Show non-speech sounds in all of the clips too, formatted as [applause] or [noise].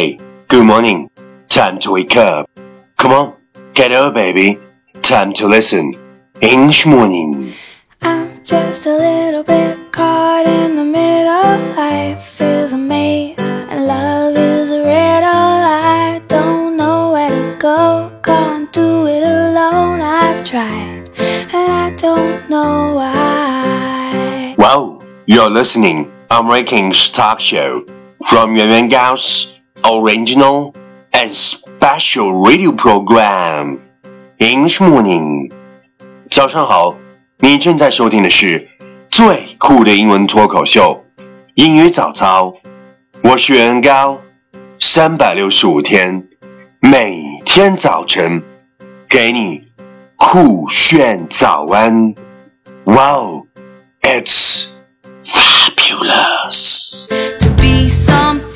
Hey, good morning. Time to wake up. Come on, get up, baby. Time to listen. English morning. I'm just a little bit caught in the middle. Life is a maze, and love is a riddle. I don't know where to go, can't do it alone. I've tried, and I don't know why. Wow, you're listening. American's talk show from Yuan Yuan Gao's original and special radio program. English morning. 早上好，你正在收听的是最酷的英文脱口秀《英语早操》。我是袁高，三百六十五天，每天早晨给你酷炫早安。Wow, it's fabulous. To be something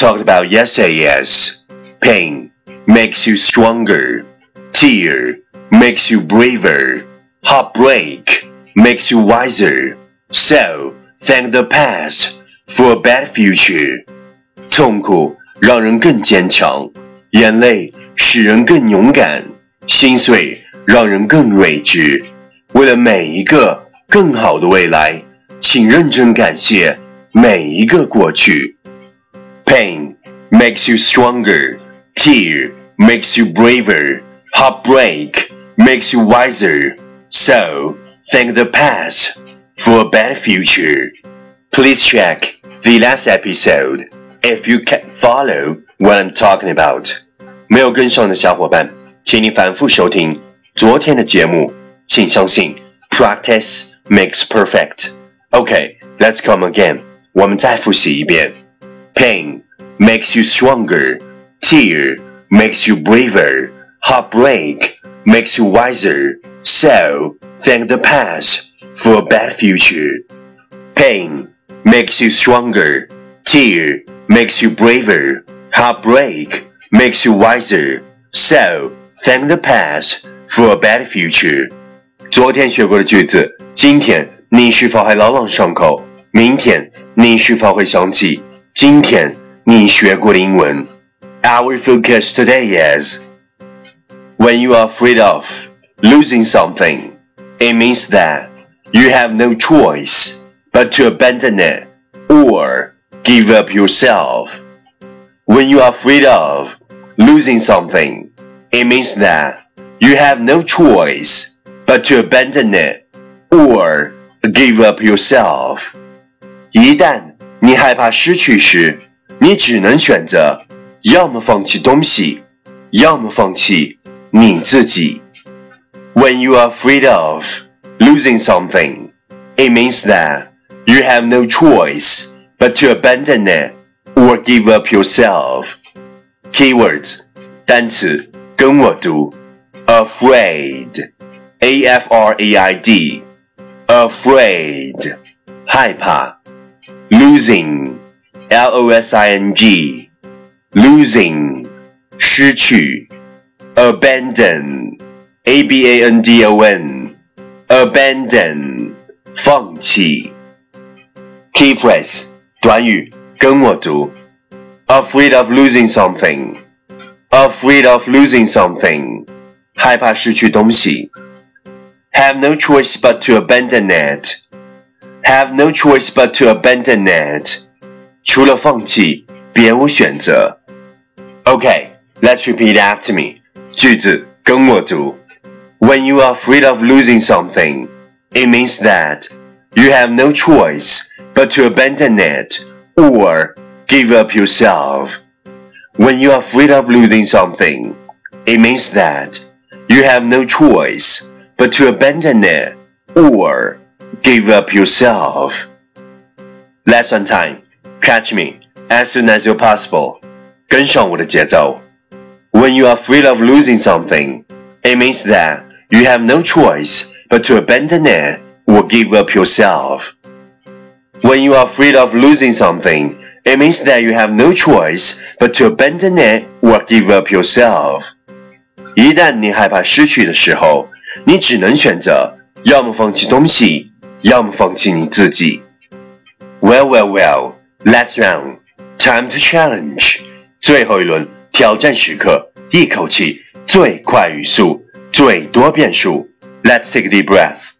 talked about yesterday is pain makes you stronger, tear makes you braver, heartbreak makes you wiser. So thank the past for a better future. 痛苦让人更坚强，眼泪使人更勇敢，心碎让人更睿智。为了每一个更好的未来，请认真感谢每一个过去。 Pain makes you stronger. Tear makes you braver. Heartbreak makes you wiser. So, thank the past for a better future. Please check the last episode if you can follow what I'm talking about. 没有跟上的小伙伴，请你反复收听昨天的节目。请相信，practice makes perfect. Okay, let's come again. 我们再复习一遍。 Pain makes you stronger. Tear makes you braver. Heartbreak makes you wiser. So, thank the past for a better future. Pain makes you stronger. Tear makes you braver. Heartbreak makes you wiser. So, thank the past for a better future. 昨天学过的句子，今天你是否还朗朗上口？明天你是否会想起 今天你学过的英文？Our focus today is when you are afraid of losing something, it means that you have no choice but to abandon it or give up yourself. When you are afraid of losing something, it means that you have no choice but to abandon it or give up yourself. 一旦 你害怕失去时，你只能选择要么放弃东西，要么放弃你自己。When you are afraid of losing something, it means that you have no choice but to abandon it or give up yourself. Keywords 单词跟我读，afraid, a f r a i d, afraid 害怕 ，losing, l o s i n g, losing 失去，abandon, a b a n d o n, abandon 放弃。Key phrase 短语跟我读，afraid of losing something, afraid of losing something 害怕失去东西。Have no choice but to abandon it. Have no choice but to abandon it. 除了放弃，别无选择。Okay, let's repeat after me. 句子跟我读。When you are afraid of losing something, it means that you have no choice but to abandon it or give up yourself. When you are afraid of losing something, it means that you have no choice but to abandon it or give up yourself. Lesson time. Catch me as soon as you're possible. 跟上我的节奏。 When you are afraid of losing something, it means that you have no choice but to abandon it or give up yourself. When you are afraid of losing something, it means that you have no choice but to abandon it or give up yourself. 一旦你害怕失去的时候，你只能选择要么放弃东西， 要么放弃你自己。Well, well, well. Last round. Time to challenge. 最后一轮挑战时刻，一口气最快语速，最多变数。Let's take a deep breath.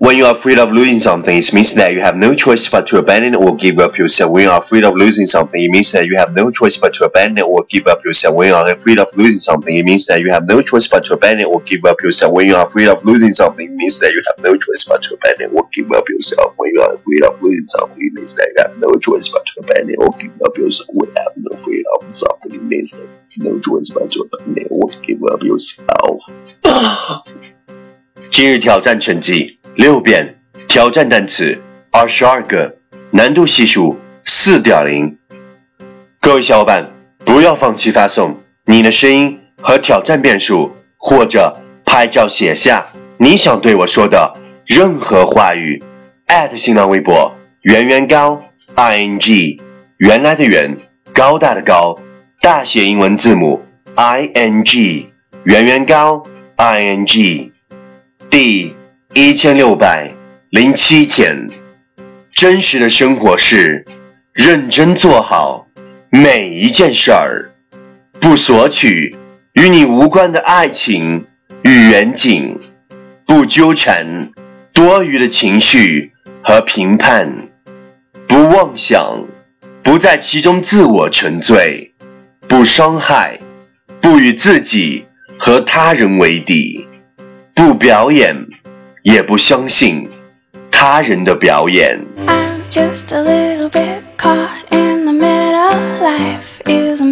When you are afraid of losing something, it means that you have no choice but to abandon or give up yourself. When you are afraid of losing something, it means that you have no choice but to abandon or give up yourself. When you are afraid of losing something, it means that you have no choice but to abandon or give up yourself. When you are afraid of losing something, it means that you have no choice but to abandon or give up yourself. When you are afraid of losing something, it means that you have no choice but to abandon or give up yourself. When you are afraid of something, it means that you have no choice but to abandon or give up yourself. [sighs] 今日挑战成绩 六遍，挑战单词二十二个，难度系数四点零。各位小伙伴，不要放弃发送你的声音和挑战变数，或者拍照写下你想对我说的任何话语。新浪微博圆圆高 i n g 原来的圆高大的高大写英文字母 i n g 圆圆高 i n g 第一千六百零七天，真实的生活是认真做好每一件事儿，不索取与你无关的爱情与远景，不纠缠多余的情绪和评判，不妄想，不在其中自我沉醉，不伤害，不与自己和他人为敌，不表演。也不相信他人的表演。I'm just a little bit caught in the middle. Life is a